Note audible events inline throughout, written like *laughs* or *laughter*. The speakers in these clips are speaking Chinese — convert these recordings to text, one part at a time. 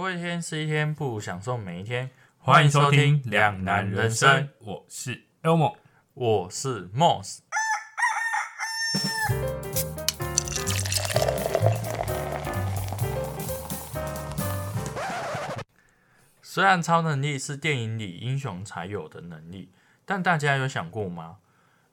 过一天是一天，不如享受每一天。欢迎收听《两难人生》，我是 Elmo。我是 Moss。虽然超能力是电影里英雄才有的能力，但大家有想过吗？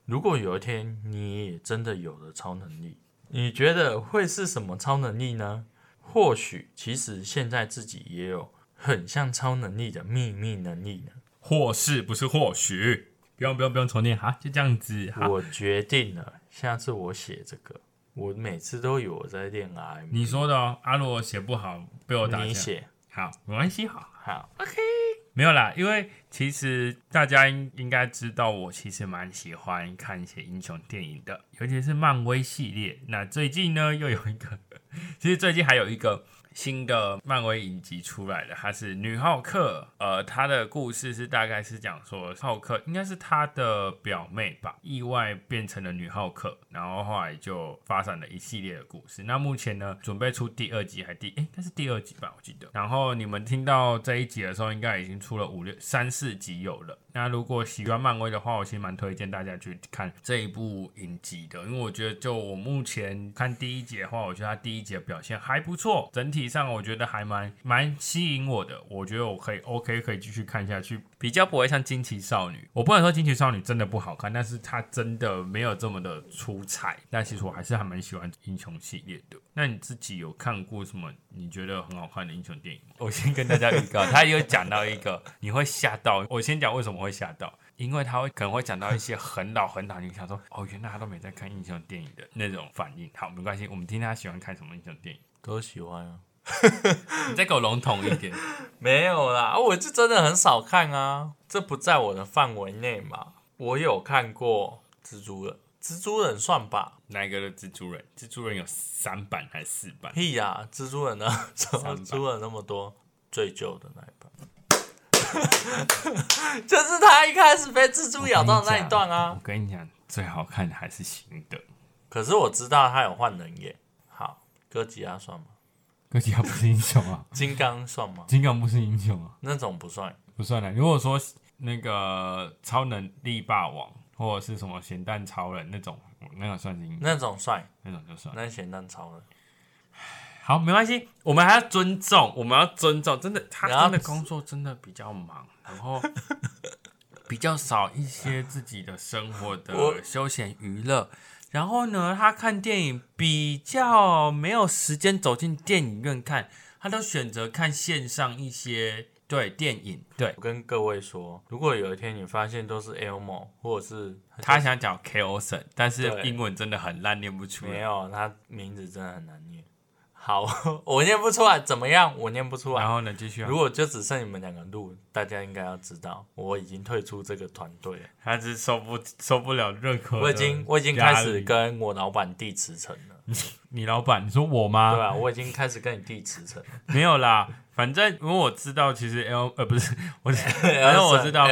如果有一天你也真的有了超能力，你觉得会是什么超能力呢？或许其实现在自己也有很像超能力的秘密能力呢。或是不是或许？不用不用不用重念哈，就这样子。好，我决定了，下次我写这个，我每次都有我在练 R。你说的哦，阿罗写不好被我打下。你写好，没关系，好。好，OK。没有啦，因为其实大家应应该知道，我其实蛮喜欢看一些英雄电影的，尤其是漫威系列。那最近呢，又有一个，*laughs* 其实最近还有一个新的漫威影集出来了，它是女浩克。呃，她的故事是大概是讲说，浩克应该是他的表妹吧，意外变成了女浩克，然后后来就发展了一系列的故事。那目前呢，准备出第二集还第，哎，应该是第二集吧，我记得。然后你们听到这一集的时候，应该已经出了五六三四集有了。那如果喜欢漫威的话，我其实蛮推荐大家去看这一部影集的，因为我觉得就我目前看第一集的话，我觉得它第一集的表现还不错，整体上我觉得还蛮蛮吸引我的，我觉得我可以 OK 可以继续看下去，比较不会像惊奇少女。我不能说惊奇少女真的不好看，但是它真的没有这么的出彩。但其实我还是还蛮喜欢英雄系列的。那你自己有看过什么你觉得很好看的英雄电影吗？*laughs* 我先跟大家预告，他有讲到一个你会吓到。我先讲为什么会吓到，因为他会可能会讲到一些很老很老，你想说哦，原来他都没在看英雄电影的那种反应。好，没关系，我们听他喜欢看什么英雄电影，都喜欢啊。*laughs* 你再给我笼统一点。没有啦，我就真的很少看啊，这不在我的范围内嘛。我有看过蜘蛛人，蜘蛛人算吧。哪一个的蜘蛛人？蜘蛛人有三版还是四版？屁呀，蜘蛛人呢？怎么出了那么多？最旧的那一版，*laughs* 就是他一开始被蜘蛛咬到那一段啊。我跟你讲，最好看的还是新的。可是我知道他有换人耶。好，哥吉拉算吗？哥吉拉不是英雄啊。*laughs* 金刚算吗？金刚不是英雄啊，那种不算，不算的。如果说那个超能力霸王或者是什么咸蛋超人那种，那个算是英，那种帅，那种就算。那咸蛋超人。好，没关系，我们还要尊重，我们要尊重。真的，他真的工作真的比较忙，然后比较少一些自己的生活的休闲娱乐。然后呢，他看电影比较没有时间走进电影院看，他都选择看线上一些对电影。对我跟各位说，如果有一天你发现都是 Elmo，或者是他想讲 k o s o n 但是英文真的很烂，念不出来。没有，他名字真的很难念。好，*laughs* 我念不出来，怎么样？我念不出来。然后呢，继续。如果就只剩你们两个录，大家应该要知道，我已经退出这个团队了。他是受不受不了任何。我已经我已经开始跟我老板递辞呈了。*laughs* 你老板？你说我吗？对啊，我已经开始跟你递辞呈。没有啦，反正因为我知道，其实 L 呃不是 *laughs* 我，反正我知道，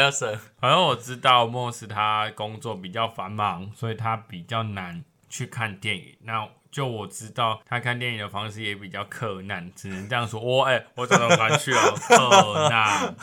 反正我知道莫斯他工作比较繁忙，所以他比较难去看电影。那就我知道，他看电影的方式也比较克难，只能这样说。我哎，我怎么敢去哦？克难，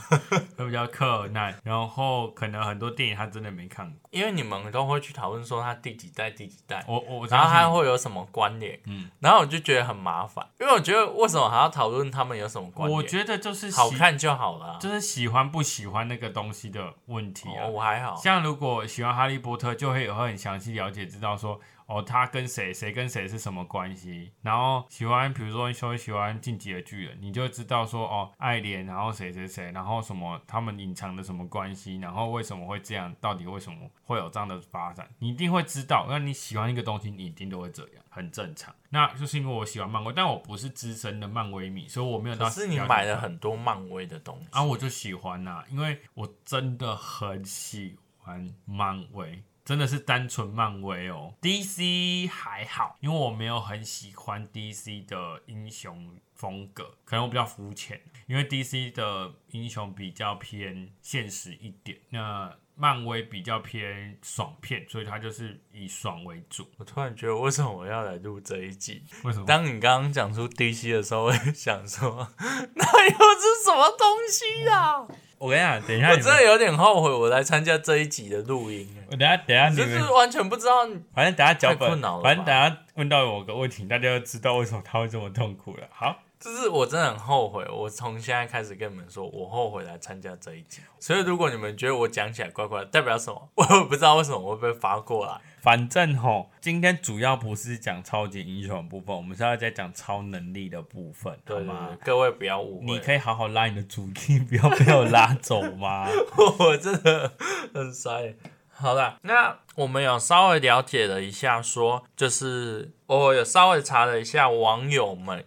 都比较克难。然后可能很多电影他真的没看过，因为你们都会去讨论说他第几代、第几代，我我，然后他会有什么关联？嗯，然后我就觉得很麻烦，因为我觉得为什么还要讨论他们有什么关联？我觉得就是好看就好了，就是喜欢不喜欢那个东西的问题啊。我还好像如果喜欢哈利波特，就会会很详细了解，知道说。哦，他跟谁，谁跟谁是什么关系？然后喜欢，比如说说喜欢进击的巨人，你就知道说哦，爱莲，然后谁谁谁，然后什么他们隐藏的什么关系，然后为什么会这样？到底为什么会有这样的发展？你一定会知道。那你喜欢一个东西，你一定都会这样，很正常。那就是因为我喜欢漫威，但我不是资深的漫威迷，所以我没有到。是你买了很多漫威的东西啊，我就喜欢呐，因为我真的很喜欢漫威。真的是单纯漫威哦，DC 还好，因为我没有很喜欢 DC 的英雄风格，可能我比较肤浅，因为 DC 的英雄比较偏现实一点，那漫威比较偏爽片，所以它就是以爽为主。我突然觉得，为什么我要来录这一集？为什么？当你刚刚讲出 DC 的时候，我也想说，那又是什么东西啊？我跟你讲，等一下我，真的有点后悔，我来参加这一集的录音，我等下等下你就是，完全不知道。反正等下脚太本反正等下问到我个问题，大家就知道为什么他会这么痛苦了。好，就是我真的很后悔，我从现在开始跟你们说，我后悔来参加这一集。所以如果你们觉得我讲起来怪怪的，代表什么？我也不知道为什么我会被发过来。反正吼，今天主要不是讲超级英雄的部分，我们是要在讲超能力的部分，对吗？，各位不要误会，你可以好好拉你的主题，不要被我拉走吗？*laughs* 我真的很衰。好啦，那我们有稍微了解了一下说就是我有稍微查了一下网友们，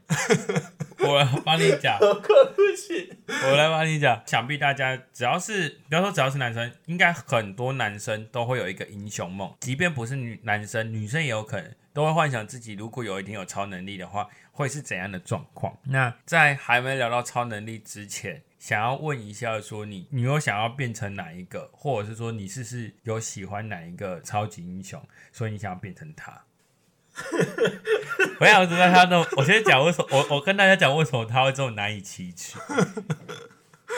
*laughs* 我来帮你讲，我来帮你讲。想必大家只要是，不要说只要是男生，应该很多男生都会有一个英雄梦，即便不是女男生，女生也有可能都会幻想自己如果有一天有超能力的话，会是怎样的状况。那在还没聊到超能力之前，想要问一下，说你你有想要变成哪一个，或者是说你是不是有喜欢哪一个超级英雄，所以你想要变成他？*laughs* 我想知道他的，我先讲为什么，我我跟大家讲为什么他会这么难以启齿。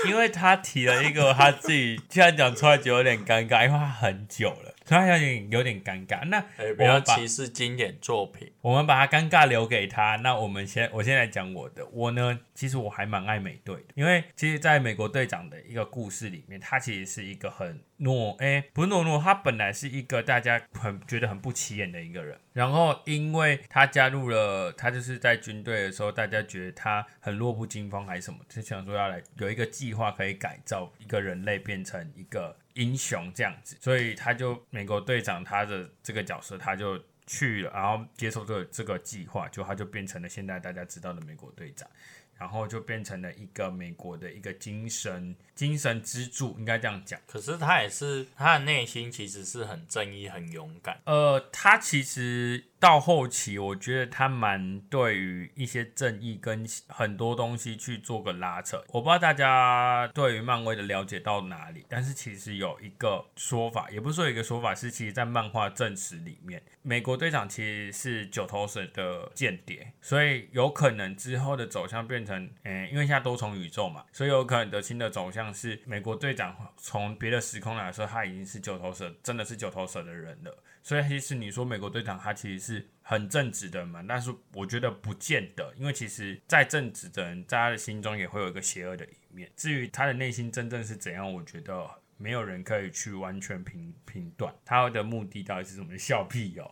因为他提了一个他自己，既然讲出来就有点尴尬，因为他很久了，他有点有点尴尬。那哎，不要歧视经典作品。我们把他尴尬留给他。那我们先，我先来讲我的。我呢，其实我还蛮爱美队的，因为其实在美国队长的一个故事里面，他其实是一个很懦，哎、不是懦懦，他本来是一个大家很觉得很不起眼的一个人。然后因为他加入了，他就是在军队的时候，大家觉得他很弱不禁风还是什么，就想说要来有一个计划可以改造一个人类变成一个英雄这样子，所以他就美国队长他的这个角色，他就去了，然后接受这个这个计划，就他就变成了现在大家知道的美国队长，然后就变成了一个美国的一个精神精神支柱，应该这样讲。可是他也是他的内心其实是很正义、很勇敢。呃，他其实到后期，我觉得他蛮对于一些正义跟很多东西去做个拉扯。我不知道大家对于漫威的了解到哪里，但是其实有一个说法，也不是说有一个说法，是其实在漫画正史里面，美国队长其实是九头蛇的间谍，所以有可能之后的走向变成，嗯、因为现在多重宇宙嘛，所以有可能的新的走向是美国队长从别的时空来说，他已经是九头蛇，真的是九头蛇的人了。所以其实你说美国队长他其实是很正直的嘛，但是我觉得不见得，因为其实再正直的人，在他的心中也会有一个邪恶的一面。至于他的内心真正是怎样，我觉得没有人可以去完全评评断他的目的到底是什么。笑屁哦，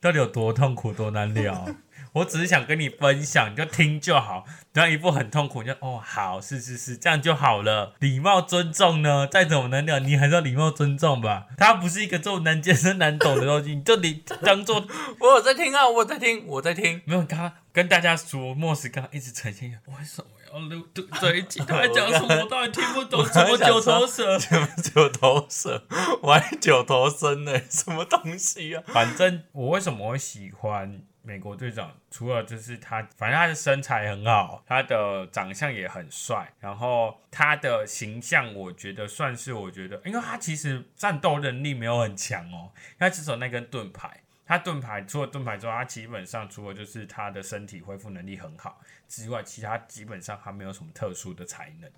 到底有多痛苦多难聊？*laughs* 我只是想跟你分享，你就听就好。不要一副很痛苦，你就哦好，是是是，这样就好了。礼貌尊重呢，再怎么难聊，你还是要礼貌尊重吧。它不是一个这种难接受难懂的东西，*laughs* 你就得当做 *laughs* 我有在听啊，我有在听，我在听。没有。刚刚跟大家说，莫斯刚刚一直呈现，为什么要录这这一集？他在讲什么？我到底听不懂。什么九头蛇？什么九头蛇，我还九头身呢，什么东西啊？反正我为什么会喜欢美国队长？除了就是他，反正他的身材很好，他的长相也很帅，然后他的形象，我觉得算是我觉得，因为他其实战斗能力没有很强哦，他只有那根盾牌。他盾牌除了盾牌之外，他基本上除了就是他的身体恢复能力很好之外，其他基本上他没有什么特殊的才能。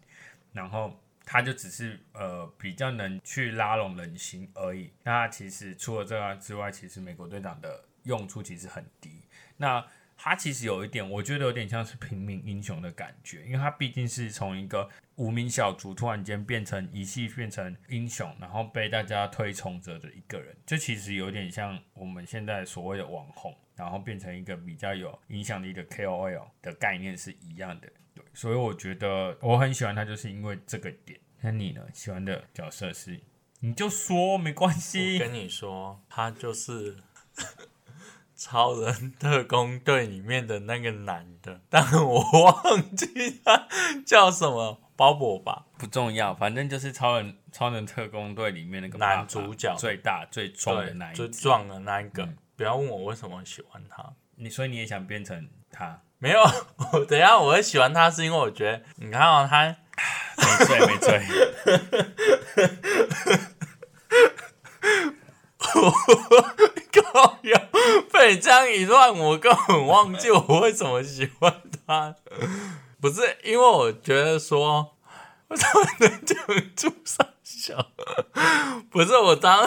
然后他就只是呃比较能去拉拢人心而已。那其实除了这个之外，其实美国队长的用处其实很低。那他其实有一点，我觉得有点像是平民英雄的感觉，因为他毕竟是从一个无名小卒突然间变成一系变成英雄，然后被大家推崇着的一个人，这其实有点像我们现在所谓的网红，然后变成一个比较有影响力的 KOL 的概念是一样的。对，所以我觉得我很喜欢他，就是因为这个点。那你呢？喜欢的角色是？你就说没关我系。跟你说，他就是 *laughs* 超人特工队里面的那个男的，但我忘记他叫什么，包勃吧？不重要，反正就是超人超人特工队里面那个男主角最大最壮的那，一只。最壮的那一个。嗯不要问我为什么喜欢他，你所以你也想变成他？没有，我 *laughs* 等一下我会喜欢他，是因为我觉得你看哦，他没醉没醉，*laughs* 高腰被你这样一乱，我根本忘记我为什么喜欢他。不是因为我觉得说，我怎么能讲出上小？不是我当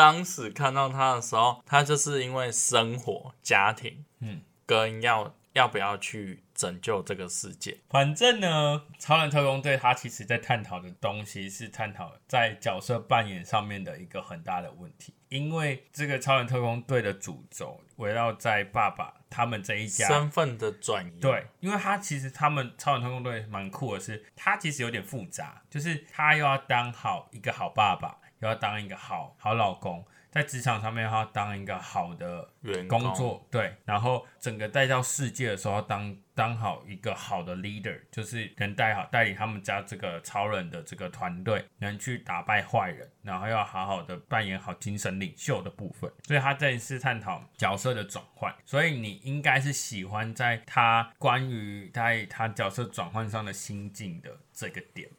当时看到他的时候，他就是因为生活、家庭，嗯，跟要要不要去拯救这个世界。反正呢，超人特工队他其实在探讨的东西是探讨在角色扮演上面的一个很大的问题，因为这个超人特工队的主轴围绕在爸爸他们这一家身份的转移，对，因为他其实他们超人特工队蛮酷的是，他其实有点复杂，就是他又要当好一个好爸爸，又要当一个好好老公，在职场上面他要当一个好的员工作，对，然后整个带到世界的时候要当当好一个好的 leader，就是能带好带领他们家这个超人的这个团队，能去打败坏人，然后要好好的扮演好精神领袖的部分。所以他这一次探讨角色的转换，所以你应该是喜欢在他关于在他角色转换上的心境的这个点吧，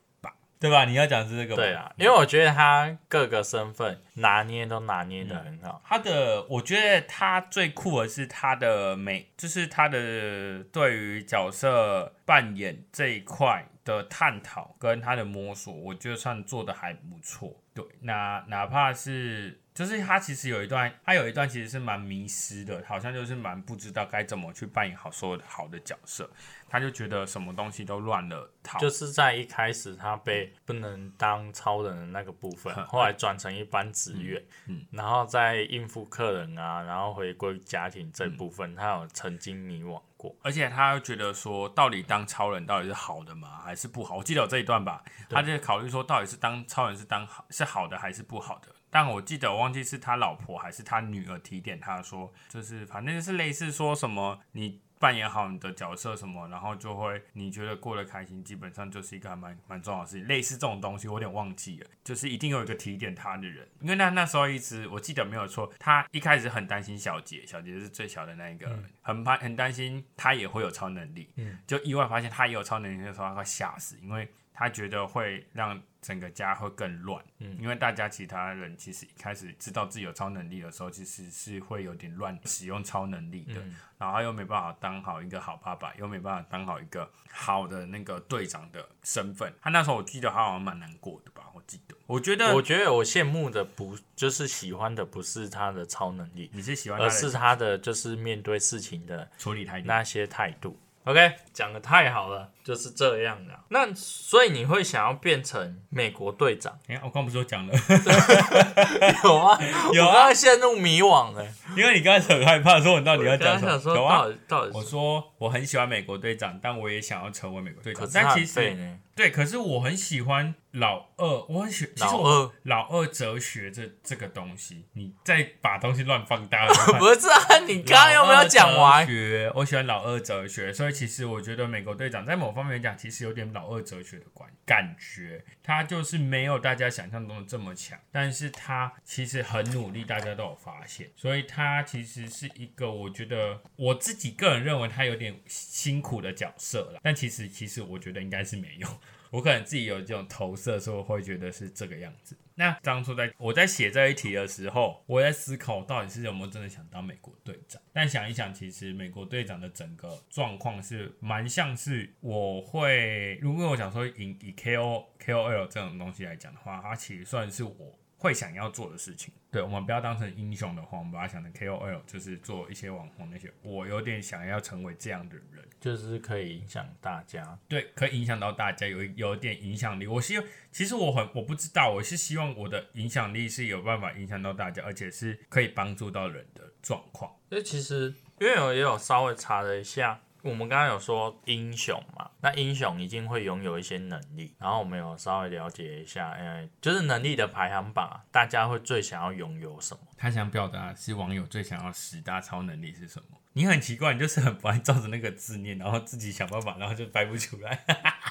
对吧？你要讲是这个吧，对啊，因为我觉得他各个身份拿捏都拿捏的很好。他的，我觉得他最酷的是他的美，就是他的对于角色扮演这一块的探讨跟他的摸索，我觉得算做的还不错。对，那哪怕是就是他其实有一段，他有一段其实是蛮迷失的，好像就是蛮不知道该怎么去扮演好所有的好的角色，他就觉得什么东西都乱了套。就是在一开始他被不能当超人的那个部分，后来转成一般职员，嗯然后再应付客人啊，然后回归家庭这部分，他有曾经迷惘过。而且他又觉得说，到底当超人到底是好的吗，还是不好？我记得有这一段吧，他就考虑说，到底是当超人是当好是好的还是不好的。但我记得我忘记是他老婆还是他女儿提点他说，就是反正就是类似说什么你。扮演好你的角色什么，然后就会你觉得过得开心，基本上就是一个还蛮蛮重要的事情。类似这种东西，我有点忘记了，就是一定有一个提点他的人，因为那那时候一直我记得没有错，他一开始很担心小杰，小杰是最小的那一个，很怕很担心他也会有超能力，嗯就意外发现他也有超能力的时候，他快吓死，因为他觉得会让整个家会更乱，嗯因为大家其他人其实一开始知道自己有超能力的时候，其实是会有点乱使用超能力的，嗯然后他又没办法当好一个好爸爸，又没办法当好一个好的那个队长的身份。他那时候我记得他好像蛮难过的吧，我记得。我觉得我觉得我羡慕的不就是喜欢的不是他的超能力，你是喜欢的而是他的就是面对事情的处理态度。那些态度。OK，讲的太好了，就是这样的。那所以你会想要变成美国队长？哎、我刚不是都讲了，*laughs* 有啊，*laughs* 有啊陷入迷惘了。因为你刚才很害怕，说你到底要讲什么？有啊到，底我，说我很喜欢美国队长，但我也想要成为美国队长但其实。对，可是我很喜欢老二，我很喜其实我老二老二哲学这这个东西，你再把东西乱放大 *laughs* 不是啊，你刚刚有没有讲完哲？学，我喜欢老二哲学，所以其实我觉得美国队长在某方面讲，其实有点老二哲学的感感觉。他就是没有大家想象中的这么强，但是他其实很努力，大家都有发现，所以他其实是一个我觉得我自己个人认为他有点辛苦的角色了，但其实其实我觉得应该是没有。我可能自己有这种投射，所以会觉得是这个样子。那当初在我在写这一题的时候，我在思考到底是有没有真的想当美国队长。但想一想，其实美国队长的整个状况是蛮像是我会，如果我想说以以 KO KOL 这种东西来讲的话，它其实算是我会想要做的事情。对我们不要当成英雄的话，我们把它想成 KOL，就是做一些网红那些。我有点想要成为这样的人。就是可以影响大家。对，可以影响到大家，有有点影响力。我希望，其实我很我不知道，我是希望我的影响力是有办法影响到大家，而且是可以帮助到人的状况。所以其实，因为我也有稍微查了一下，我们刚刚有说英雄嘛，那英雄一定会拥有一些能力，然后我们有稍微了解一下，呃，就是能力的排行榜啊，大家会最想要拥有什么？他想表达是网友最想要十大超能力是什么？你很奇怪，你就是很不爱照着那个字念，然后自己想办法，然后就掰不出来。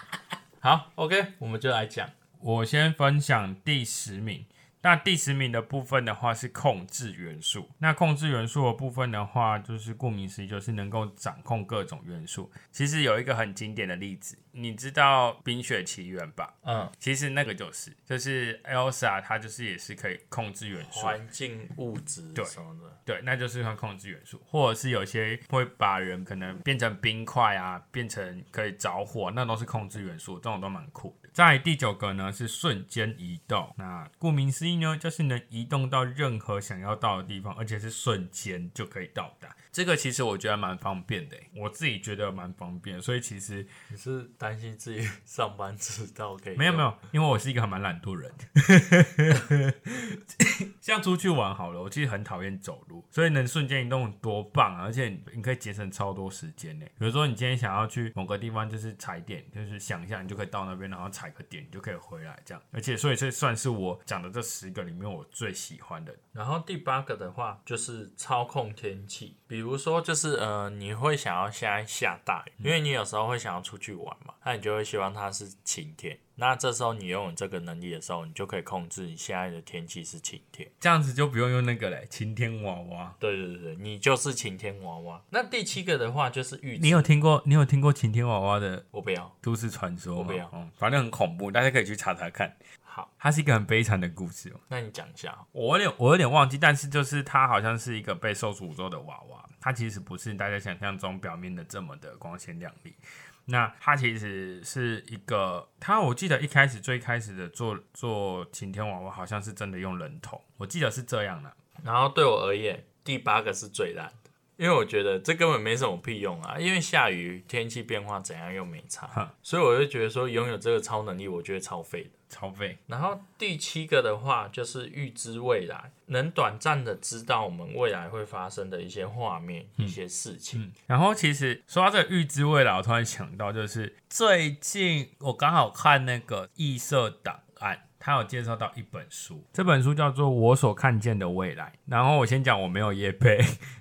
*laughs* 好，OK，我们就来讲。我先分享第十名，那第十名的部分的话是控制元素。那控制元素的部分的话，就是顾名思义，就是能够掌控各种元素。其实有一个很经典的例子，你知道《冰雪奇缘》吧？嗯，其实那个就是，就是 Elsa，她就是也是可以控制元素。环境物质对什么的，对，那就是它控制元素，或者是有些会把人可能变成冰块啊，变成可以着火，那都是控制元素，这种都蛮酷的。在第九个呢是瞬间移动，那顾名思义呢，就是能移动到任何想要到的地方，而且是瞬间就可以到达。这个其实我觉得蛮方便的，我自己觉得蛮方便，所以其实你是担心自己 *laughs* 上班迟到可以？没有没，有，因为我是一个还蛮懒惰人。*laughs* 像出去玩好了，我其实很讨厌走路，所以能瞬间移动多棒啊！而且你可以节省超多时间呢。比如说你今天想要去某个地方，就是踩点，就是想一下，你就可以到那边，然后踩个点，你就可以回来这样。而且所以这算是我讲的这十个里面我最喜欢的。然后第八个的话就是操控天气，比如说就是呃，你会想要现在下大雨，因为你有时候会想要出去玩嘛，那你就会希望它是晴天。那这时候你拥有这个能力的时候，你就可以控制你现在的天气是晴天。这样子就不用用那个嘞，晴天娃娃。对对对，你就是晴天娃娃。那第七个的话就是预知，你有听过你有听过晴天娃娃的我不要。都市传说？我不要嗯，反正很恐怖，大家可以去查查看。好，它是一个很悲惨的故事哦。那你讲一下。我有点我有点忘记，但是就是它好像是一个被受诅咒的娃娃，它其实不是大家想象中表面的这么的光鲜亮丽。那它其实是一个，它我记得一开始最开始的做做晴天娃娃，好像是真的用人头，我记得是这样的。然后对我而言，第八个是最烂的，因为我觉得这根本没什么屁用啊，因为下雨天气变化怎样又没差哼，所以我就觉得说拥有这个超能力，我觉得超废的。超废，然后第七个的话就是预知未来，能短暂的知道我们未来会发生的一些画面、一些事情。嗯，然后其实说到这个预知未来，我突然想到，就是最近我刚好看那个异色档案。他有介绍到一本书，这本书叫做《我所看见的未来》。然后我先讲我没有业配，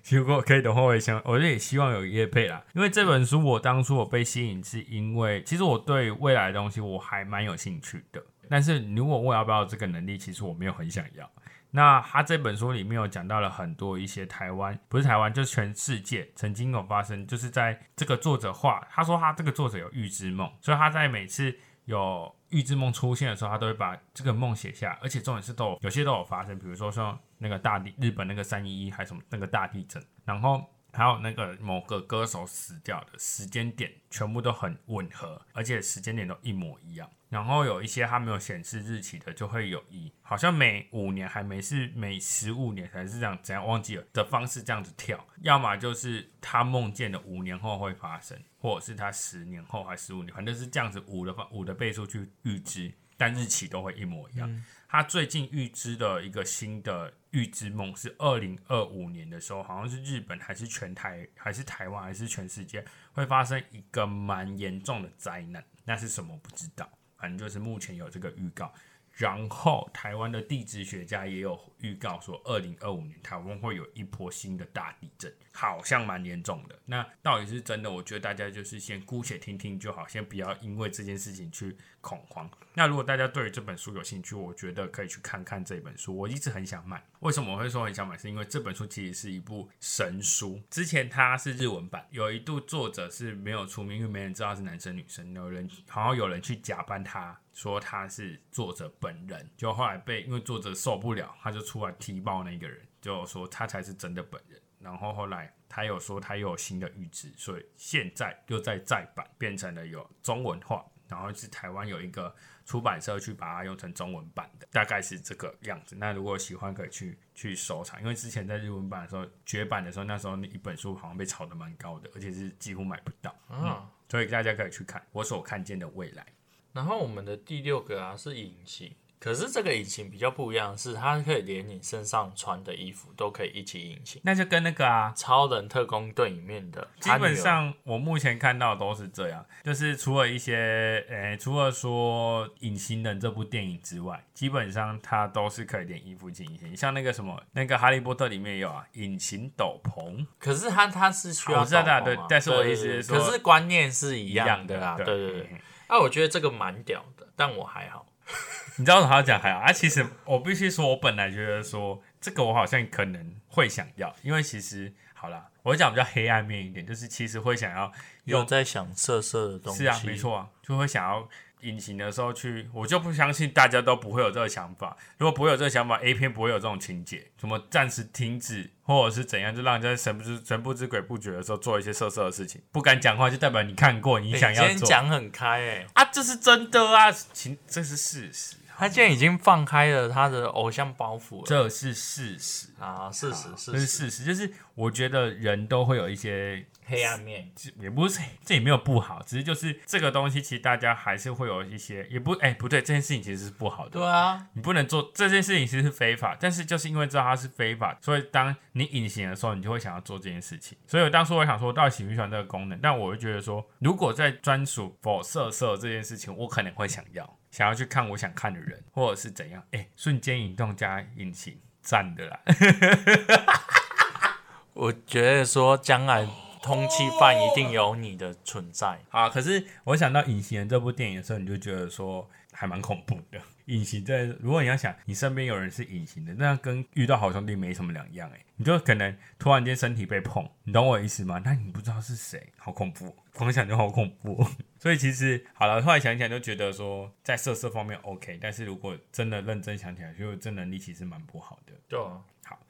如果可以的话，我也想，我也希望有业配啦。因为这本书我当初我被吸引，是因为其实我对未来的东西我还蛮有兴趣的。但是如果我要不要这个能力，其实我没有很想要。那他这本书里面有讲到了很多一些台湾，不是台湾，就是全世界曾经有发生，就是在这个作者画，他说他这个作者有预知梦，所以他在每次有预知梦出现的时候，他都会把这个梦写下，而且重点是都有有些都有发生，比如说像那个大地日本那个三一一还是什么那个大地震，然后还有那个某个歌手死掉的时间点全部都很吻合，而且时间点都一模一样。然后有一些它没有显示日期的，就会有一好像每五年还没是每十五年还是这样怎样忘记了的方式这样子跳，要么就是他梦见的五年后会发生，或者是他十年后还十五年，反正是这样子五的方五的倍数去预知，但日期都会一模一样。他最近预知的一个新的预知梦是二零二五年的时候，好像是日本还是全台还是台湾还是全世界会发生一个蛮严重的灾难，那是什么不知道，反正就是目前有这个预告。然后台湾的地质学家也有预告说，二零二五年台湾会有一波新的大地震，好像蛮严重的。那到底是真的？我觉得大家就是先姑且听听就好，先不要因为这件事情去恐慌。那如果大家对于这本书有兴趣，我觉得可以去看看这本书。我一直很想买，为什么我会说很想买？是因为这本书其实是一部神书。之前它是日文版，有一度作者是没有出名，因为没人知道是男生女生。有人好像有人去假扮他，说他是作者本人，就后来被因为作者受不了，他就出来踢爆那个人，就说他才是真的本人。然后后来他有说他又有新的预知，所以现在又在再版，变成了有中文化。然后是台湾有一个出版社去把它用成中文版的，大概是这个样子。那如果喜欢可以去去收藏，因为之前在日文版的时候绝版的时候，那时候那一本书好像被炒得蛮高的，而且是几乎买不到，嗯。所以大家可以去看我所看见的未来。然后我们的第六个啊是隐形，可是这个引擎比较不一样，是它可以连你身上穿的衣服都可以一起引擎。那就跟那个啊，超人特工队里面的，基本上我目前看到的都是这样，就是除了一些，呃，除了说《隐形人》这部电影之外，基本上它都是可以连衣服进行。像那个什么，那个《哈利波特》里面也有啊，隐形斗篷。可是它它是需要我知道斗篷啊对但是我的意思是说可是观念是一样的啦，对对对对。嗯啊，我觉得这个蛮屌的，但我还好。你知道他讲还好啊？其实我必须说，我本来觉得说这个我好像可能会想要，因为其实好啦，我讲比较黑暗面一点，就是其实会想要有在想色色的东西。是啊，没错啊，就会想要。隐形的时候去，我就不相信大家都不会有这个想法。如果不会有这个想法，A 片不会有这种情节，什么暂时停止或者是怎样，就让人家神不知神不知鬼不觉的时候做一些色色的事情，不敢讲话，就代表你看过，你想要做。讲很开哎啊，这是真的啊，情这是事实。他现在已经放开了他的偶像包袱了，这是事实。啊，事实，这是事实，就是我觉得人都会有一些。黑暗面也不是，这也没有不好，只是就是这个东西，其实大家还是会有一些，也不哎不对，这件事情其实是不好的。对啊，你不能做这件事情，其实是非法。但是就是因为知道它是非法，所以当你隐形的时候，你就会想要做这件事情。所以我当初我想说，到底喜不喜欢这个功能？但我会觉得说，如果在专属 for 色色这件事情，我可能会想要，想要去看我想看的人，或者是怎样。哎，瞬间移动加隐形，赞的啦。我觉得说将来。通缉犯一定有你的存在啊！可是我想到《隐形人》这部电影的时候，你就觉得说还蛮恐怖的。*laughs* 隐形在，如果你要想你身边有人是隐形的，那跟遇到好兄弟没什么两样哎。你就可能突然间身体被碰，你懂我意思吗？那你不知道是谁，好恐怖，*laughs* 光想就好恐怖。所以其实好了，后来想起来就觉得说，在色色方面 OK，但是如果真的认真想起来，就这能力其实蛮不好的。对，好。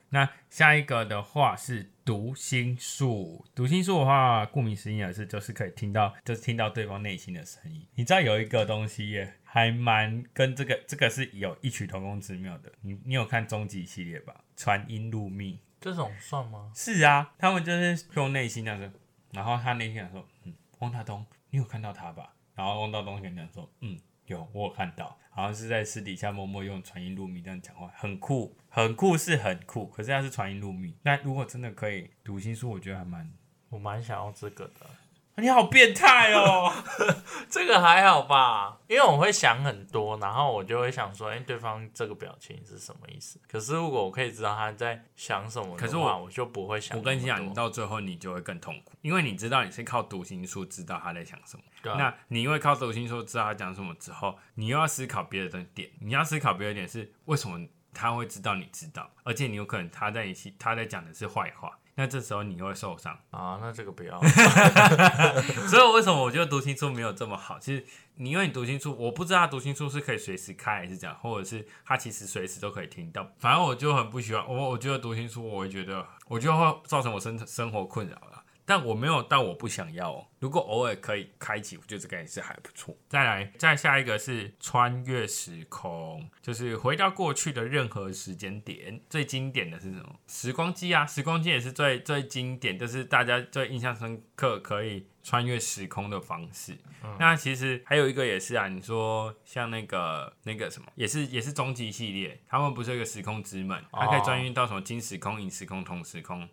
那下一个的话是读心术。读心术的话，顾名思义的是，就是可以听到，就是听到对方内心的声音。你知道有一个东西耶，还蛮跟这个，这个是有异曲同工之妙的。你你有看终极系列吧？传音入密这种算吗？是啊，他们就是用内心那样子，然后他内心想说，嗯，汪大东，你有看到他吧？然后汪大东跟你讲说，嗯。有，我有看到，好像是在私底下默默用传音入密这样讲话，很酷，很酷是很酷，可是它是传音入密。那如果真的可以读心术，我觉得还蛮，我蛮想要这个的。你好变态哦！*laughs* 这个还好吧，因为我会想很多，然后我就会想说，哎，对方这个表情是什么意思？可是如果我可以知道他在想什么可是，我就不会想。我跟你讲，你到最后你就会更痛苦，因为你知道你是靠读心术知道他在想什么。那你因为靠读心术知道他讲什么之后，你又要思考别的点，你要思考别的点是为什么他会知道你知道，而且你有可能他在他在讲的是坏话。那这时候你会受伤啊？那这个不要。*laughs* 所以为什么我觉得读心术没有这么好？其实你因为你读心术，我不知道读心术是可以随时开还是这样，或者是他其实随时都可以听到。反正我就很不喜欢我，我觉得读心术，我会觉得我就会造成我生生活困扰了。但我没有，但我不想要。如果偶尔可以开启，我觉得这个也是还不错。再来，再下一个是穿越时空，就是回到过去的任何时间点。最经典的是什么？时光机啊，时光机也是最最经典，就是大家最印象深刻可以穿越时空的方式。那其实还有一个也是啊，你说像那个那个什么，也是也是终极系列，他们不是一个时空之门，它可以穿越到什么金时空、银时空、铜时空。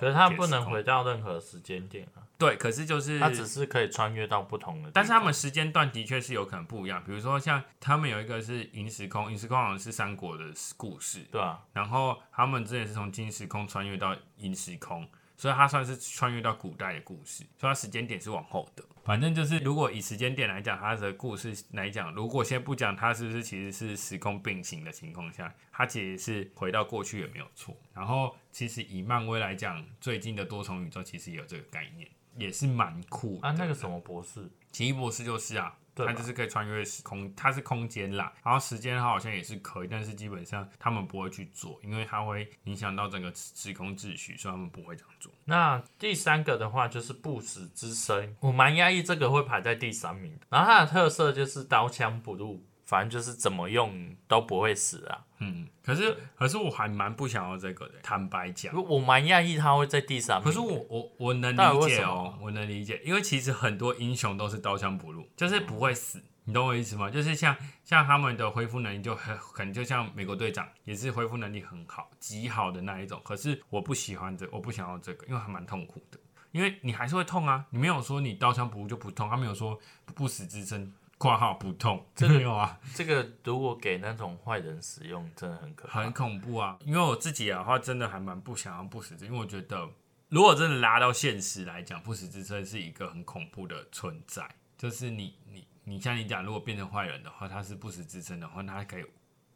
可是他不能回到任何时间点啊。对，可是就是他只是可以穿越到不同的，但是他们时间段的确是有可能不一样。比如说像他们有一个是银时空，银时空好像是三国的故事，对啊。然后他们之前是从金时空穿越到银时空。所以它算是穿越到古代的故事，所以它时间点是往后的。反正就是，如果以时间点来讲，它的故事来讲，如果先不讲它是不是其实是时空并行的情况下，它其实是回到过去也没有错。然后，其实以漫威来讲，最近的多重宇宙其实也有这个概念，也是蛮酷啊。那个什么博士，奇异博士就是啊。它就是可以穿越时空，它是空间啦，然后时间它好像也是可以，但是基本上他们不会去做，因为它会影响到整个时空秩序，所以他们不会这样做。那第三个的话就是不死之身，我蛮压抑这个会排在第三名，然后它的特色就是刀枪不入。反正就是怎么用都不会死啊。嗯，可是可是我还蛮不想要这个的。坦白讲，我蛮讶异他会在第三。可是我我我能理解哦，我能理解，因为其实很多英雄都是刀枪不入，就是不会死。你懂我意思吗？就是像像他们的恢复能力就很可能就像美国队长也是恢复能力很好、极好的那一种。可是我不喜欢这，我不想要这个，因为还蛮痛苦的。因为你还是会痛啊，你没有说你刀枪不入就不痛，他没有说不死之身。括号不痛，这个有啊。这个如果给那种坏人使用，真的很可怕很恐怖啊。因为我自己的话，真的还蛮不想要不死之，因为我觉得如果真的拉到现实来讲，不死之身是一个很恐怖的存在。就是你你你像你讲，如果变成坏人的话，他是不死之身的话，他可以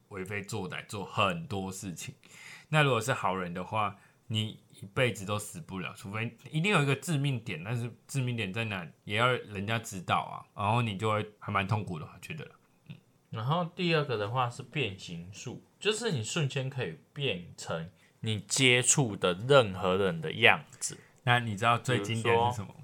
为非作歹，做很多事情。那如果是好人的话，你一辈子都死不了，除非一定有一个致命点，但是致命点在哪，也要人家知道啊，然后你就会还蛮痛苦的，我觉得。嗯然后第二个的话是变形术，就是你瞬间可以变成你接触的任何人的样子。那你知道最经典是什么？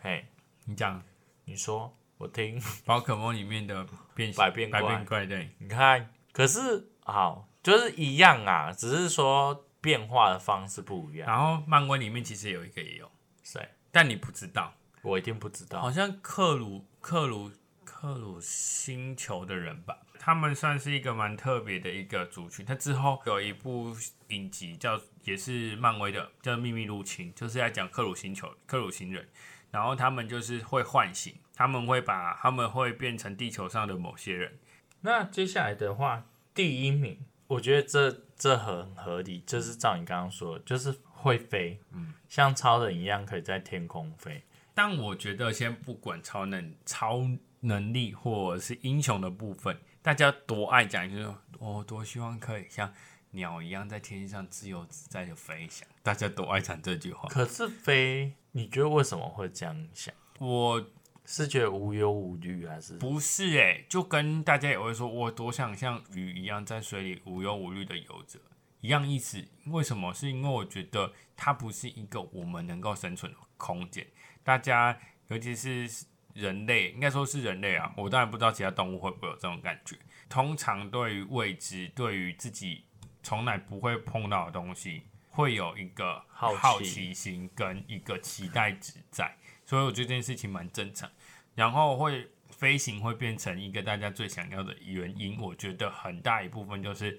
嘿，你讲，你说，我听。宝可梦里面的变百变百变怪，对，你看，可是好，就是一样啊，只是说变化的方式不一样。然后漫威里面其实有一个也有，谁？但你不知道，我一定不知道。好像克鲁克鲁。克鲁星球的人吧，他们算是一个蛮特别的一个族群。他之后有一部影集叫，也是漫威的，叫《秘密入侵》，就是在讲克鲁星球、克鲁星人。然后他们就是会唤醒，他们会把他们会变成地球上的某些人。那接下来的话，第一名，我觉得这这很合理，就是照你刚刚说，就是会飞，嗯，像超人一样可以在天空飞。但我觉得先不管超能超。能力或者是英雄的部分，大家多爱讲，就是我多希望可以像鸟一样在天上自由自在的飞翔。大家都爱讲这句话。可是飞，你觉得为什么会这样想？我是觉得无忧无虑，还是不是？哎，就跟大家也会说，我多想像鱼一样在水里无忧无虑的游着，一样意思。为什么？是因为我觉得它不是一个我们能够生存的空间。大家，尤其是。人类应该说是人类啊，我当然不知道其他动物会不会有这种感觉。通常对于未知、对于自己从来不会碰到的东西，会有一个好奇心跟一个期待值在，所以我觉得这件事情蛮正常。然后会飞行会变成一个大家最想要的原因，我觉得很大一部分就是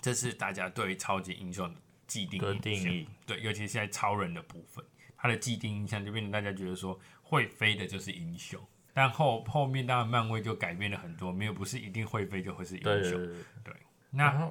这是大家对于超级英雄的既定印象。对，尤其是在超人的部分，他的既定印象就变成大家觉得说。会飞的就是英雄，但后后面当然漫威就改变了很多，没有不是一定会飞就会是英雄。对，那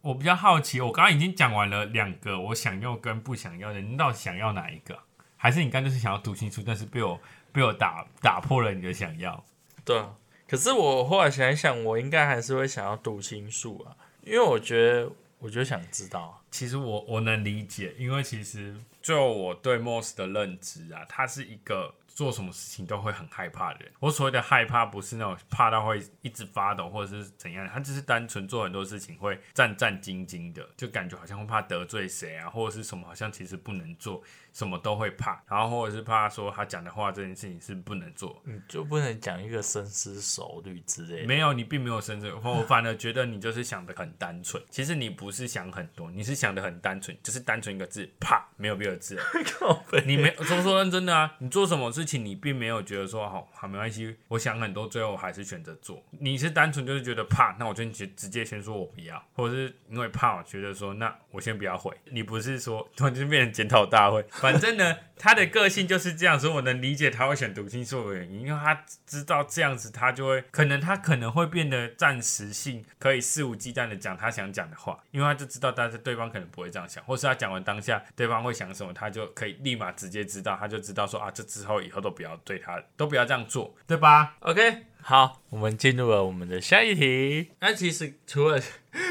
我比较好奇，我刚刚已经讲完了两个我想要跟不想要的，你到底想要哪一个？还是你刚就是想要读心术，但是被我被我打打破了你的想要？对啊，可是我后来想一想，我应该还是会想要读心术啊，因为我觉得，我就想知道。其实我我能理解，因为其实就我对 Moss 的认知啊，他是一个。做什么事情都会很害怕的人。我所谓的害怕，不是那种怕到会一直发抖或者是怎样，他只是单纯做很多事情会战战兢兢的，就感觉好像会怕得罪谁啊，或者是什么，好像其实不能做。什么都会怕，然后或者是怕说他讲的话这件事情是不能做，你就不能讲一个深思熟虑之类。没有，你并没有深思，我反而觉得你就是想的很单纯。其实你不是想很多，你是想的很单纯，就是单纯一个字，怕，没有别的字。*laughs* 你没说说认真的啊？你做什么事情，你并没有觉得说好好没关系，我想很多，最后还是选择做。你是单纯就是觉得怕，那我就直直接先说我不要，或者是因为怕，我觉得说那我先不要回。你不是说 *laughs* 突然间变成检讨大会？反正呢，他的个性就是这样，所以我能理解他会选读心术的原因，因为他知道这样子他就会可能他可能会变得暂时性可以肆无忌惮的讲他想讲的话，因为他就知道，但是对方可能不会这样想，或是他讲完当下对方会想什么，他就可以立马直接知道，他就知道说啊，这之后以后都不要对他，都不要这样做，对吧？OK，好，我们进入了我们的下一题。那其实除了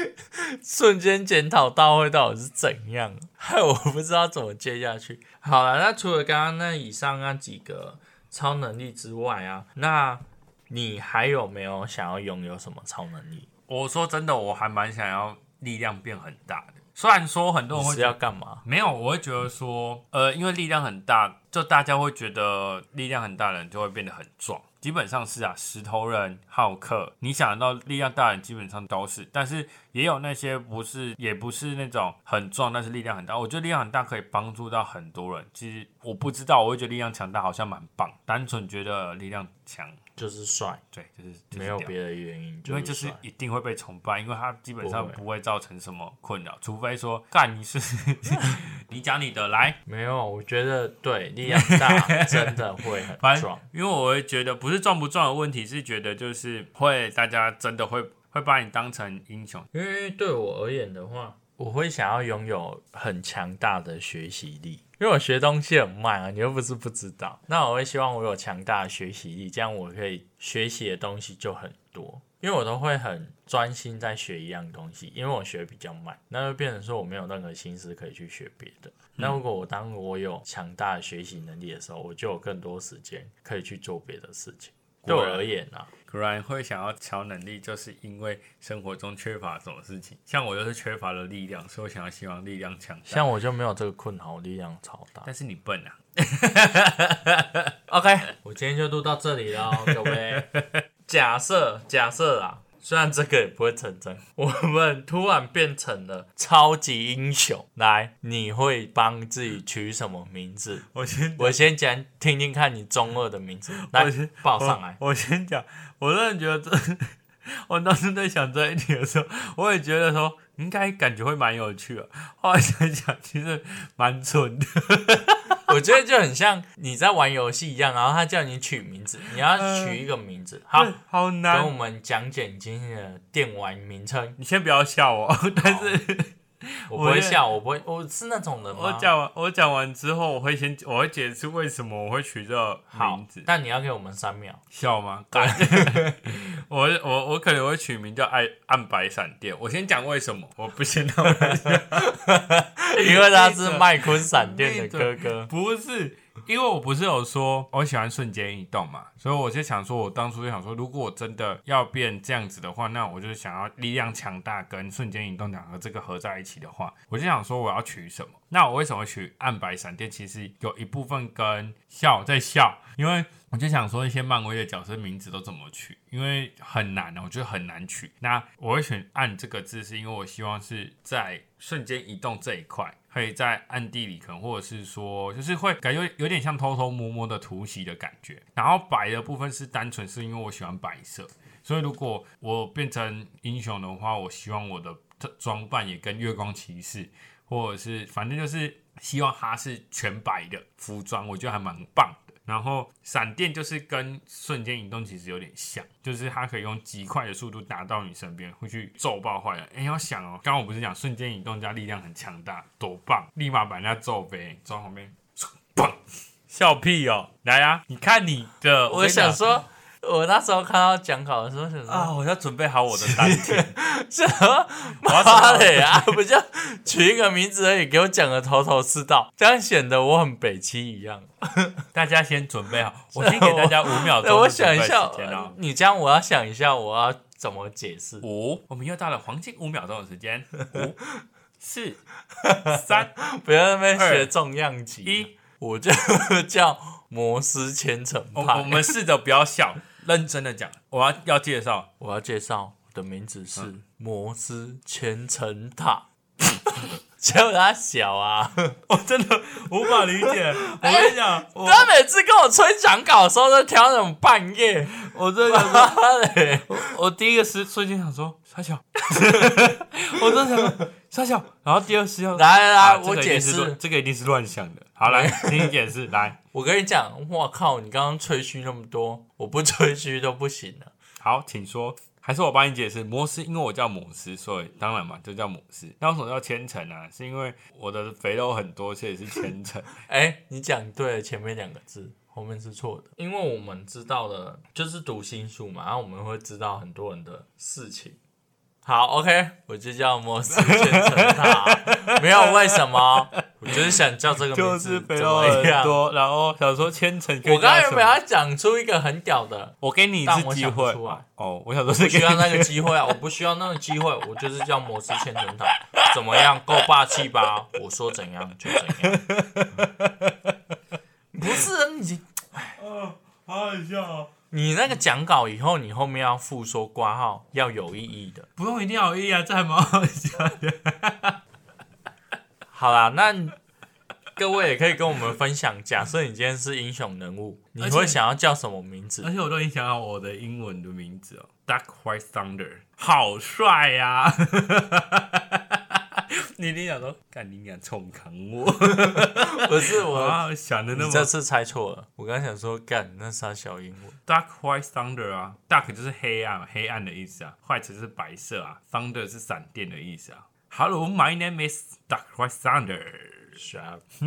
*laughs* 瞬间检讨大会到底是怎样？害 *laughs* 我不知道怎么接下去。好了，那除了刚刚那以上那几个超能力之外啊，那你还有没有想要拥有什么超能力？我说真的，我还蛮想要力量变很大的。虽然说很多人会是要干嘛？没有，我会觉得说，呃，因为力量很大，就大家会觉得力量很大的人就会变得很壮。基本上是啊，石头人、浩克，你想到力量大人基本上都是，但是也有那些不是，也不是那种很壮，但是力量很大。我觉得力量很大可以帮助到很多人。其实我不知道，我会觉得力量强大好像蛮棒，单纯觉得力量强。就是帅，对，就是没有别的原因，因为就是一定会被崇拜，因为他基本上不会造成什么困扰，除非说干你是，*laughs* 你讲你的来，没有，我觉得对力量大真的会很 *laughs* 壮，因为我会觉得不是壮不壮的问题，是觉得就是会大家真的会会把你当成英雄，因为对我而言的话，我会想要拥有很强大的学习力。因因为我学东西很慢啊，你又不是不知道。那我会希望我有强大的学习力，这样我可以学习的东西就很多。因为我都会很专心在学一样东西，因为我学比较慢，那就变成说我没有任何心思可以去学别的。那如果我当我有强大的学习能力的时候，我就有更多时间可以去做别的事情。对我而言啊，果然会想要超能力，就是因为生活中缺乏什么事情。像我就是缺乏了力量，所以我想要希望力量强大。像我就没有这个困扰，我力量超大。但是你笨啊。*laughs* OK，我今天就录到这里了，各位。假设假设啊，虽然这个也不会成真，我们突然变成了超级英雄。来，你会帮自己取什么名字？我先我先讲听听看你中二的名字，来报上来。我。我先讲，我真的觉得这，我当时在想这一题的时候，我也觉得说应该感觉会蛮有趣的。后来想想，其实蛮蠢的。我觉得就很像你在玩游戏一样，然后他叫你取名字，你要取一个名字。好，好难跟我。们讲解你今天的电玩名称。你先不要笑我，但是 *laughs* 我不会笑，我不会，我是那种人吗？我讲完我讲完之后，我会先我会解释为什么我会取这个名字，。但你要给我们三秒。笑吗？干，*laughs* 我我我可能会取名叫爱暗白闪电。我先讲为什么，我不先让人笑。*laughs* 因为他是麦昆闪电的哥哥。不是，*laughs* 因为我不是有说我喜欢瞬间移动嘛，所以我就想说，我当初就想说，如果我真的要变这样子的话，那我就想要力量强大跟瞬间移动两个这个合在一起的话，我就想说我要取什么？那我为什么取暗白闪电？其实有一部分跟笑在笑，因为我就想说一些漫威的角色名字都怎么取，因为很难，我觉得很难取。那我会选暗这个字，是因为我希望是在瞬间移动这一块，可以在暗地里，可能或者是说，就是会感觉有点像偷偷摸摸的突袭的感觉。然后白的部分是单纯是因为我喜欢白色，所以如果我变成英雄的话，我希望我的装扮也跟月光骑士，或者是反正就是希望它是全白的服装，我觉得还蛮棒。然后闪电就是跟瞬间移动其实有点像，就是它可以用极快的速度打到你身边，会去揍爆坏人。哎，要想哦，刚刚我不是讲瞬间移动加力量很强大，多棒！立马把人家揍飞，走到旁边，砰！*laughs* 笑屁哦！来啊，你看你的，我想说，我那时候看到讲稿的时候，想说啊，我要准备好我的单点，*laughs* 什么我要妈准备的呀，不就取一个名字而已，给我讲的头头是道，这样显得我很北七一样。*laughs* 大家先准备好，*laughs* 我先给大家五秒钟对，我想一下你这样我要想一下，我要怎么解释。五，我们又到了黄金五秒钟的时间，五、四、三、不要在那边二学重量级。一。我就叫摩斯千层派。我我们试着不要笑，认真的讲，我要要介绍，我要介绍我的名字是嗯摩斯千层塔。*laughs* 叫他小啊！*laughs* 我真的无法理解。*laughs* 我跟你讲，我他每次跟我吹讲稿的时候，都挑那种半夜。我真的妈的！我我第一个时瞬间想说傻小，我真的想说傻小，然后第二时要来来来，啊我解释。这个一定是乱想的。好，来，听你解释，来，我跟你讲，我靠！你刚刚吹嘘那么多，我不吹嘘都不行了。好，请说。还是我帮你解释，摩斯，因为我叫摩斯，所以当然嘛，就叫摩斯。那为什么叫千层啊？是因为我的肥肉很多，所以是千层。*laughs* 哎，你讲对了，前面两个字，后面是错的。因为我们知道的，就是读心术嘛，然后我们会知道很多人的事情。好，OK，我就叫摩斯千层塔，没有为什么，我就是想叫这个名就字，是肥怎肉么样？很多，然后想说千层我刚才加什么？原本要讲出一个很屌的，我给你一次机会哦，我想说不是需要那个机会啊，我不需要那个机会，我就是叫摩斯千层塔，怎么样？够霸气吧？我说怎样就怎样。*laughs* *laughs* 不是你，哦，好好笑哦。你那个讲稿以后，你后面要附说挂号，要有意义的。不用一定要有意义啊，这还蛮好笑的。好啦，那各位也可以跟我们分享，假设你今天是英雄人物，你会想要叫什么名字而？且我都已经想好我的英文的名字哦，Dark White Thunder，好帅呀、你一定想说，干你敢冲扛我，*laughs* 不是我，啊，想的那么你这次猜错了。我刚想说，干那啥小英文。Dark White Thunder 啊，Dark 就是黑暗，黑暗的意思啊，White 是白色啊，Thunder 是闪电的意思啊。Hello, my name is Dark White Thunder。Shut up *laughs*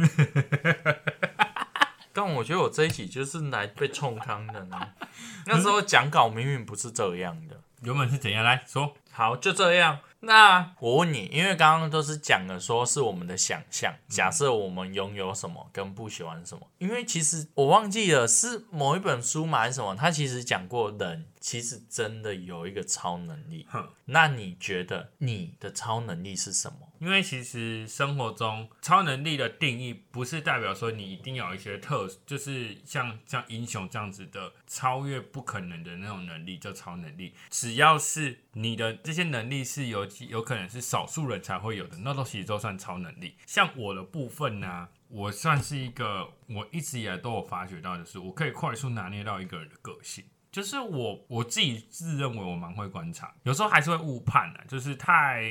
但我觉得我这一集就是来被冲康的呢。*laughs* 那时候讲稿明明不是这样的。原本是怎样来说？好，就这样。那我问你，因为刚刚都是讲的，说是我们的想象，假设我们拥有什么跟不喜欢什么。因为其实我忘记了是某一本书嘛还是什么，他其实讲过人其实真的有一个超能力。哼，那你觉得你的超能力是什么？因为其实生活中超能力的定义不是代表说你一定要有一些特，就是像像英雄这样子的超越不可能的那种能力叫超能力。只要是你的这些能力是有有可能是少数人才会有的，那都其实都算超能力。像我的部分呢、我算是一个我一直以来都有发觉到的是，我可以快速拿捏到一个人的个性。就是我我自己自认为我蛮会观察，有时候还是会误判啊。就是太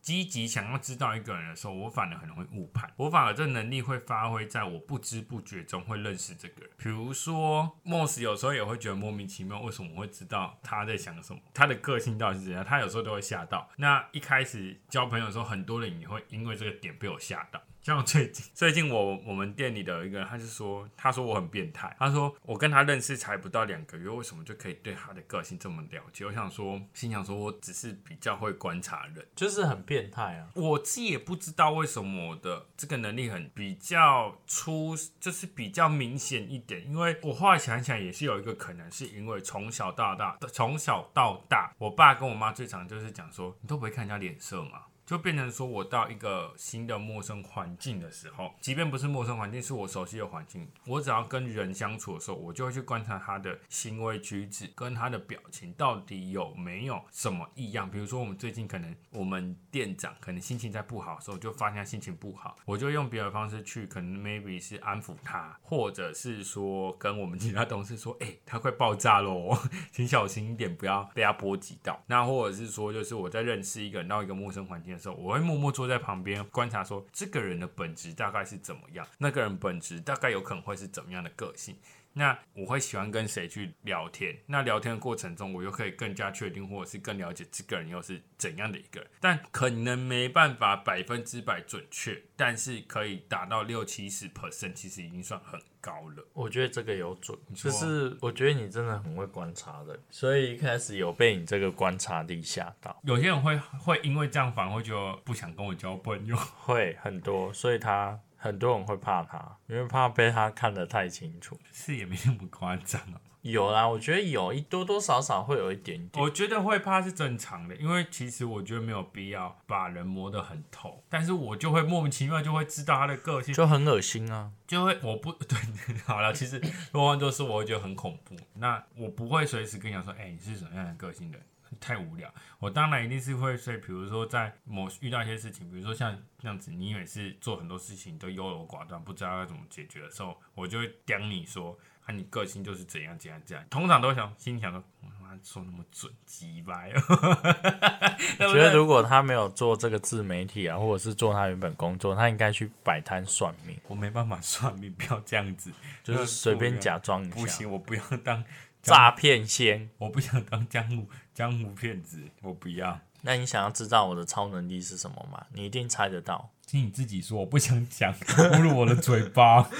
积极想要知道一个人的时候，我反而很容易误判。我反而这能力会发挥在我不知不觉中会认识这个人。比如说，Moss 有时候也会觉得莫名其妙，为什么我会知道他在想什么，他的个性到底是怎样？他有时候都会吓到。那一开始交朋友的时候，很多人也会因为这个点被我吓到。像最近 *laughs* 最近我我们店里的一个人，他就说，他说我很变态，他说我跟他认识才不到两个月，为什么就可以对他的个性这么了解？我想说，心想说我只是比较会观察人，就是很变态啊！我自己也不知道为什么我的这个能力很比较出，就是比较明显一点。因为我后来想想，也是有一个可能，是因为从小到大，从小到大，我爸跟我妈最常就是讲说，你都不会看人家脸色吗？就变成说我到一个新的陌生环境的时候，即便不是陌生环境，是我熟悉的环境，我只要跟人相处的时候，我就会去观察他的行为举止跟他的表情到底有没有什么异样。比如说，我们最近可能我们店长可能心情在不好的时候，就发现他心情不好，我就用别的方式去，可能 maybe 是安抚他，或者是说跟我们其他同事说，哎、他快爆炸喽，*laughs* 请小心一点，不要被他波及到。那或者是说，就是我在认识一个人到一个陌生环境的时候，我会默默坐在旁边观察，说这个人的本质大概是怎么样，那个人本质大概有可能会是怎么样的个性。那我会喜欢跟谁去聊天？那聊天的过程中，我又可以更加确定，或者是更了解这个人又是怎样的一个人。但可能没办法百分之百准确，但是可以达到六七十 percent，其实已经算很高了。我觉得这个有准，说就是我觉得你真的很会观察的，所以一开始有被你这个观察力吓到，有些人会会因为这样反而会就不想跟我交朋友。会很多，所以他很多人会怕他，因为怕被他看得太清楚。是也没那么夸张啊。有啦，我觉得有一多多少少会有一点点。我觉得会怕是正常的，因为其实我觉得没有必要把人磨得很透，但是我就会莫名其妙就会知道他的个性，就很恶心啊！就会我不 *laughs* 对，好了，其实往往都是我会觉得很恐怖，那我不会随时跟你讲说，哎、你是什么样的个性的人。太无聊，我当然一定是会，所以比如说在某遇到一些事情，比如说像这样子，你每次做很多事情都优柔寡断，不知道要怎么解决的时候，我就会刁你说，啊，你个性就是怎样怎样怎样，通常都想心里想说，我他妈说那么准，鸡掰哦，*laughs* 对不对？觉得如果他没有做这个自媒体啊，或者是做他原本工作，他应该去摆摊算命，我没办法算命，不要这样子，就是随便假装一下，不行，我不要当，诈骗仙。*laughs* 我不想当江湖江湖骗子，我不要。那你想要知道我的超能力是什么吗？你一定猜得到。听你自己说，我不想讲，侮辱我的嘴巴。*laughs*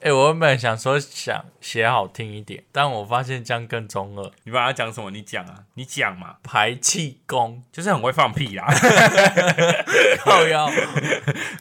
哎、我原本想说想写好听一点，但我发现这样更中二。你把它讲什么？你讲啊，你讲嘛，排气功就是很会放屁啦。*laughs* 靠腰。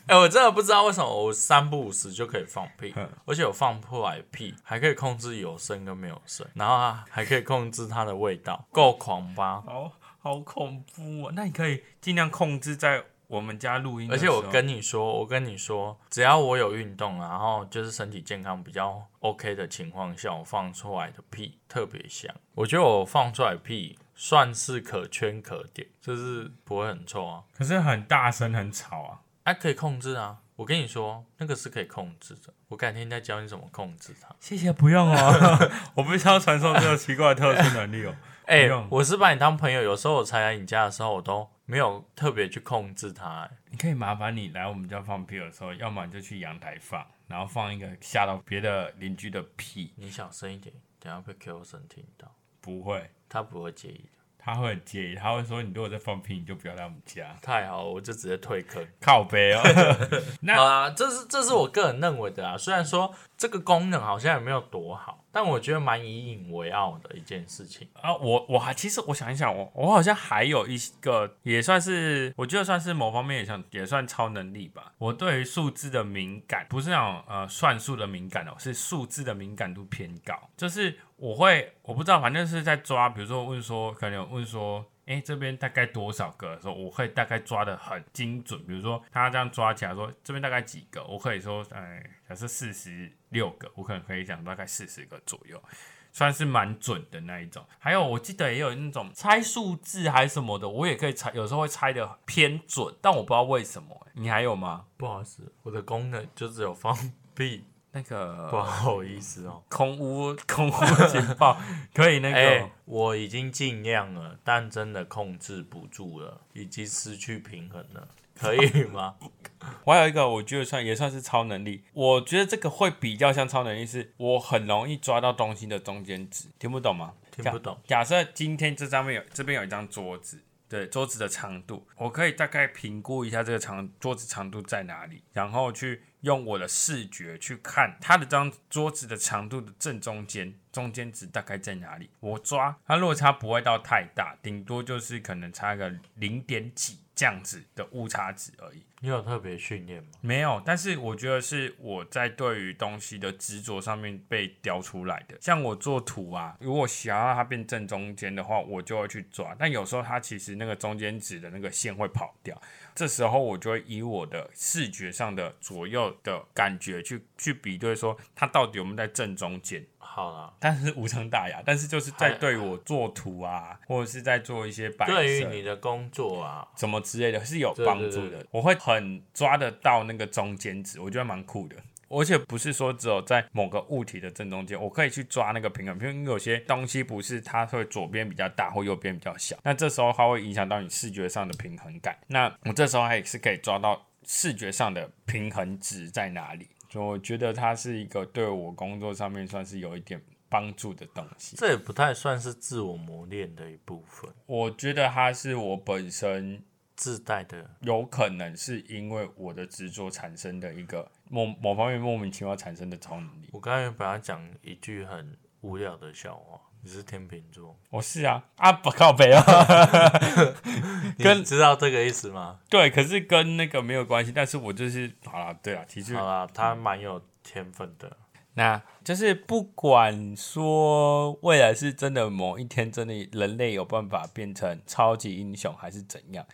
哎、我真的不知道为什么我三不五时就可以放屁嗯，而且我放出来的屁还可以控制有声跟没有声，然后啊还可以控制它的味道，够狂吧？好好恐怖啊！那你可以尽量控制在我们家录音而，且我跟你说，我跟你说，只要我有运动，然后就是身体健康比较 OK 的情况下，我放出来的屁特别香。我觉得我放出来的屁算是可圈可点，就是不会很臭啊，可是很大声很吵啊。啊可以控制啊。我跟你说，那个是可以控制的。我改天再教你怎么控制它。谢谢，不用哦，*laughs* 我不需要传授这个奇怪的特殊能力哦。*laughs* 哎、我是把你当朋友，有时候我才来你家的时候，我都没有特别去控制它、哎你可以麻烦你来我们家放屁的时候，要么你就去阳台放，然后放一个吓到别的邻居的屁，你小声一点，等下被 Q 声听到，不会，他不会介意的。他会很介意，他会说你如果在放屁，你就不要来我们家，太好了，我就直接退坑。靠背哦。*laughs* 那好啊，这是这是我个人认为的啊。虽然说这个功能好像也没有多好，但我觉得蛮以引为傲的一件事情。啊，我我还其实我想一想，我我好像还有一个也算是，我觉得算是某方面也像也算超能力吧。我对于数字的敏感，不是那种呃算术的敏感哦，是数字的敏感度偏高。就是我会我不知道，反正是在抓，比如说问说，可能有问说。哎，这边大概多少个的时候，我会大概抓的很精准。比如说，他这样抓起来说，这边大概几个，我可以说，哎，假设四十六个，我可能可以讲大概四十个左右，算是蛮准的那一种。还有，我记得也有那种猜数字还是什么的，我也可以猜，有时候会猜的偏准，但我不知道为什么。你还有吗？不好意思，我的功能就只有放 *laughs* 屁。那个不好意思哦，空屋空屋警报 *laughs* 可以那个，我已经尽量了，但真的控制不住了，已经失去平衡了，可以吗？*laughs* 我还有一个，我觉得算也算是超能力，我觉得这个会比较像超能力，是我很容易抓到东西的中间值，听不懂吗？听不懂。假设今天这上面有这边有一张桌子。对桌子的长度，我可以大概评估一下这个长桌子长度在哪里，然后去用我的视觉去看它的张桌子的长度的正中间，中间值大概在哪里。我抓它落差不会到太大，顶多就是可能差个零点几这样子的误差值而已。你有特别训练吗？没有，但是我觉得是我在对于东西的执着上面被雕出来的。像我做图啊，如果想要它变正中间的话，我就会去抓。但有时候它其实那个中间值的那个线会跑掉，这时候我就会以我的视觉上的左右的感觉去去比对，说它到底有没有在正中间。好了，但是无伤大雅。但是就是在对我做图啊，或者是在做一些摆设，对于你的工作啊，什么之类的，是有帮助的。我会很抓得到那个中间值，我觉得蛮酷的。而且不是说只有在某个物体的正中间，我可以去抓那个平衡。因为有些东西不是它会左边比较大或右边比较小，那这时候它会影响到你视觉上的平衡感。那我这时候还是可以抓到视觉上的平衡值在哪里。就我觉得它是一个对我工作上面算是有一点帮助的东西。这也不太算是自我磨练的一部分。我觉得它是我本身自带的，有可能是因为我的执着产生的一个某某方面莫名其妙产生的超能力。我刚才本来讲一句很无聊的笑话。你是天秤座，我是啊啊不靠北啊，*laughs* 跟知道这个意思吗？对，可是跟那个没有关系。但是我就是好了，对啊，其实好了，他蛮有天分的。那就是不管说未来是真的某一天真的人类有办法变成超级英雄还是怎样，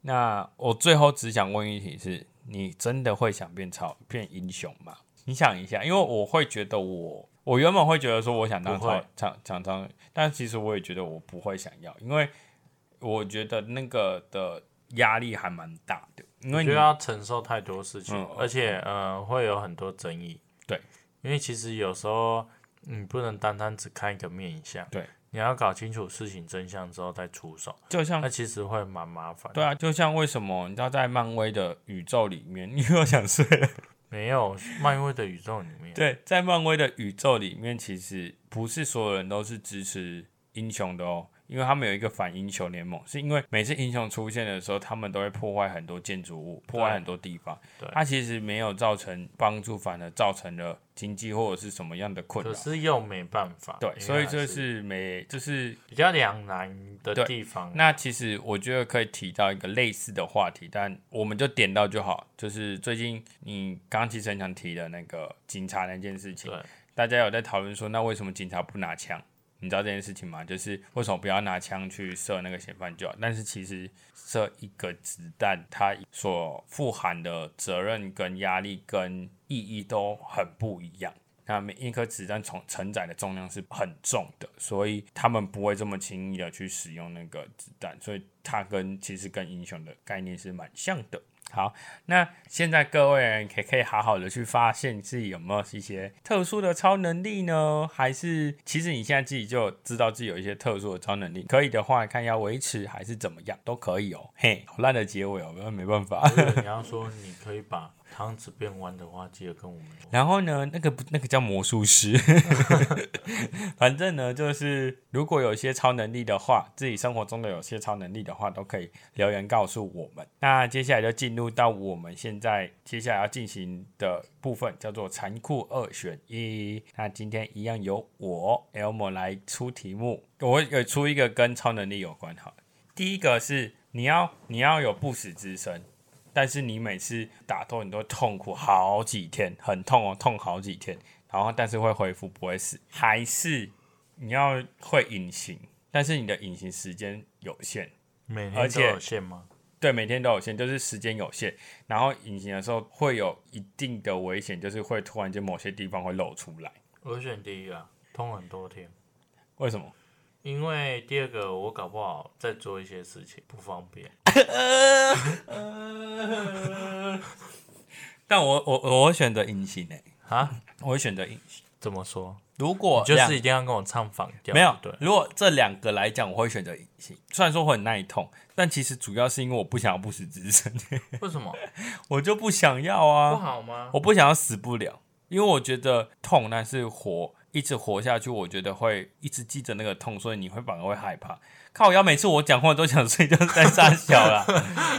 那我最后只想问一题：是你真的会想变超变英雄吗？你想一下，因为我会觉得我。我原本会觉得说我想当厂厂厂长，但其实我也觉得我不会想要，因为我觉得那个的压力还蛮大的，因为你要承受太多事情，而且呃会有很多争议。对，因为其实有时候你不能单单只看一个面相，对，你要搞清楚事情真相之后再出手，就像那其实会蛮麻烦。对啊，就像为什么你知道在漫威的宇宙里面，你又想睡了。没有漫威的宇宙里面，对，在漫威的宇宙里面，其实不是所有人都是支持英雄的哦。因为他们有一个反英雄联盟，是因为每次英雄出现的时候，他们都会破坏很多建筑物，破坏很多地方。对，它其实没有造成帮助，反而造成了经济或者是什么样的困难。可是又没办法。对，所以这是没，就是比较两难的地方。那其实我觉得可以提到一个类似的话题，但我们就点到就好。就是最近你刚刚其实很想提的那个警察那件事情，大家有在讨论说，那为什么警察不拿枪？你知道这件事情吗？就是为什么不要拿枪去射那个嫌犯就好？但是其实射一个子弹，它所富含的责任跟压力跟意义都很不一样。那每一颗子弹从承载的重量是很重的，所以他们不会这么轻易的去使用那个子弹。所以它跟其实跟英雄的概念是蛮像的。好，那现在各位人也可以好好的去发现自己有没有一些特殊的超能力呢？还是其实你现在自己就知道自己有一些特殊的超能力？可以的话，看要维持还是怎么样都可以哦。嘿，烂的结尾哦，没办法。你要说你可以把汤匙变弯的话，记得跟我们。然后呢，那个那个叫魔术师，*laughs* 反正呢，就是如果有一些超能力的话，自己生活中的有些超能力的话，都可以留言告诉我们。那接下来就进入到我们现在接下来要进行的部分，叫做残酷二选一。那今天一样由我 Elmo 来出题目，我有出一个跟超能力有关。哈，第一个是你要你要有不死之身。但是你每次打斗你都痛苦好几天，很痛哦，痛好几天，然后但是会恢复不会死，还是你要会隐形，但是你的隐形时间有限，每天都有限吗？对，每天都有限，就是时间有限，然后隐形的时候会有一定的危险，就是会突然间某些地方会露出来。我选第一个，痛很多天，为什么？因为第二个我搞不好在做一些事情不方便，但我我我会选择隐形诶，啊？我会选择隐形。怎么说？如果就是一定要跟我唱反调？没有，对，如果这两个来讲，我会选择隐形。虽然说会很耐痛，但其实主要是因为我不想要不死之身。*laughs* 为什么？*laughs* 我就不想要啊不啊！好吗？我不想要死不了，因为我觉得痛，那是活一直活下去，我觉得会一直记着那个痛，所以你会反而会害怕。靠腰，每次我讲话都想睡，就是在傻小啦。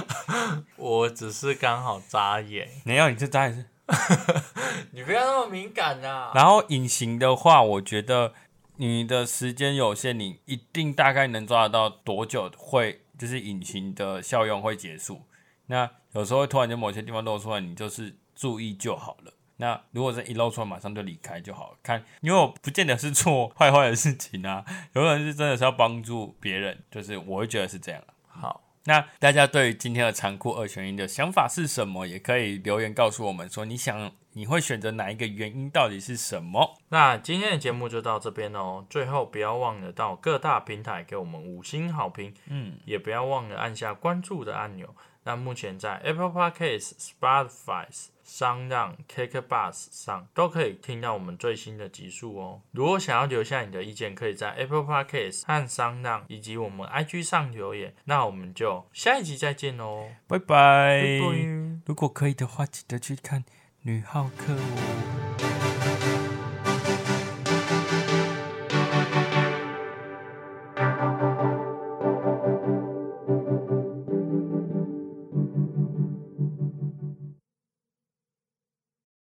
*laughs* 我只是刚好眨眼，没有，你这眨眼是。*laughs* 你不要那么敏感啊！然后隐形的话，我觉得你的时间有限，你一定大概能抓得到多久会就是隐形的效用会结束。那有时候突然间某些地方露出来，你就是注意就好了。那如果是一露出来马上就离开就好了。看，因为我不见得是做坏坏的事情啊，*laughs* 有可能是真的是要帮助别人，就是我会觉得是这样啊好，那大家对于今天的残酷二选一的想法是什么？也可以留言告诉我们说，你想你会选择哪一个原因，到底是什么？那今天的节目就到这边哦。最后不要忘了到各大平台给我们五星好评，嗯，也不要忘了按下关注的按钮。那目前在 Apple Podcasts、Spotify、商让 KKBus 上都可以听到我们最新的集数哦。如果想要留下你的意见，可以在 Apple Podcasts 和商让以及我们 IG 上留言。那我们就下一集再见喽，拜拜。拜拜。如果可以的话，记得去看女浩克哦。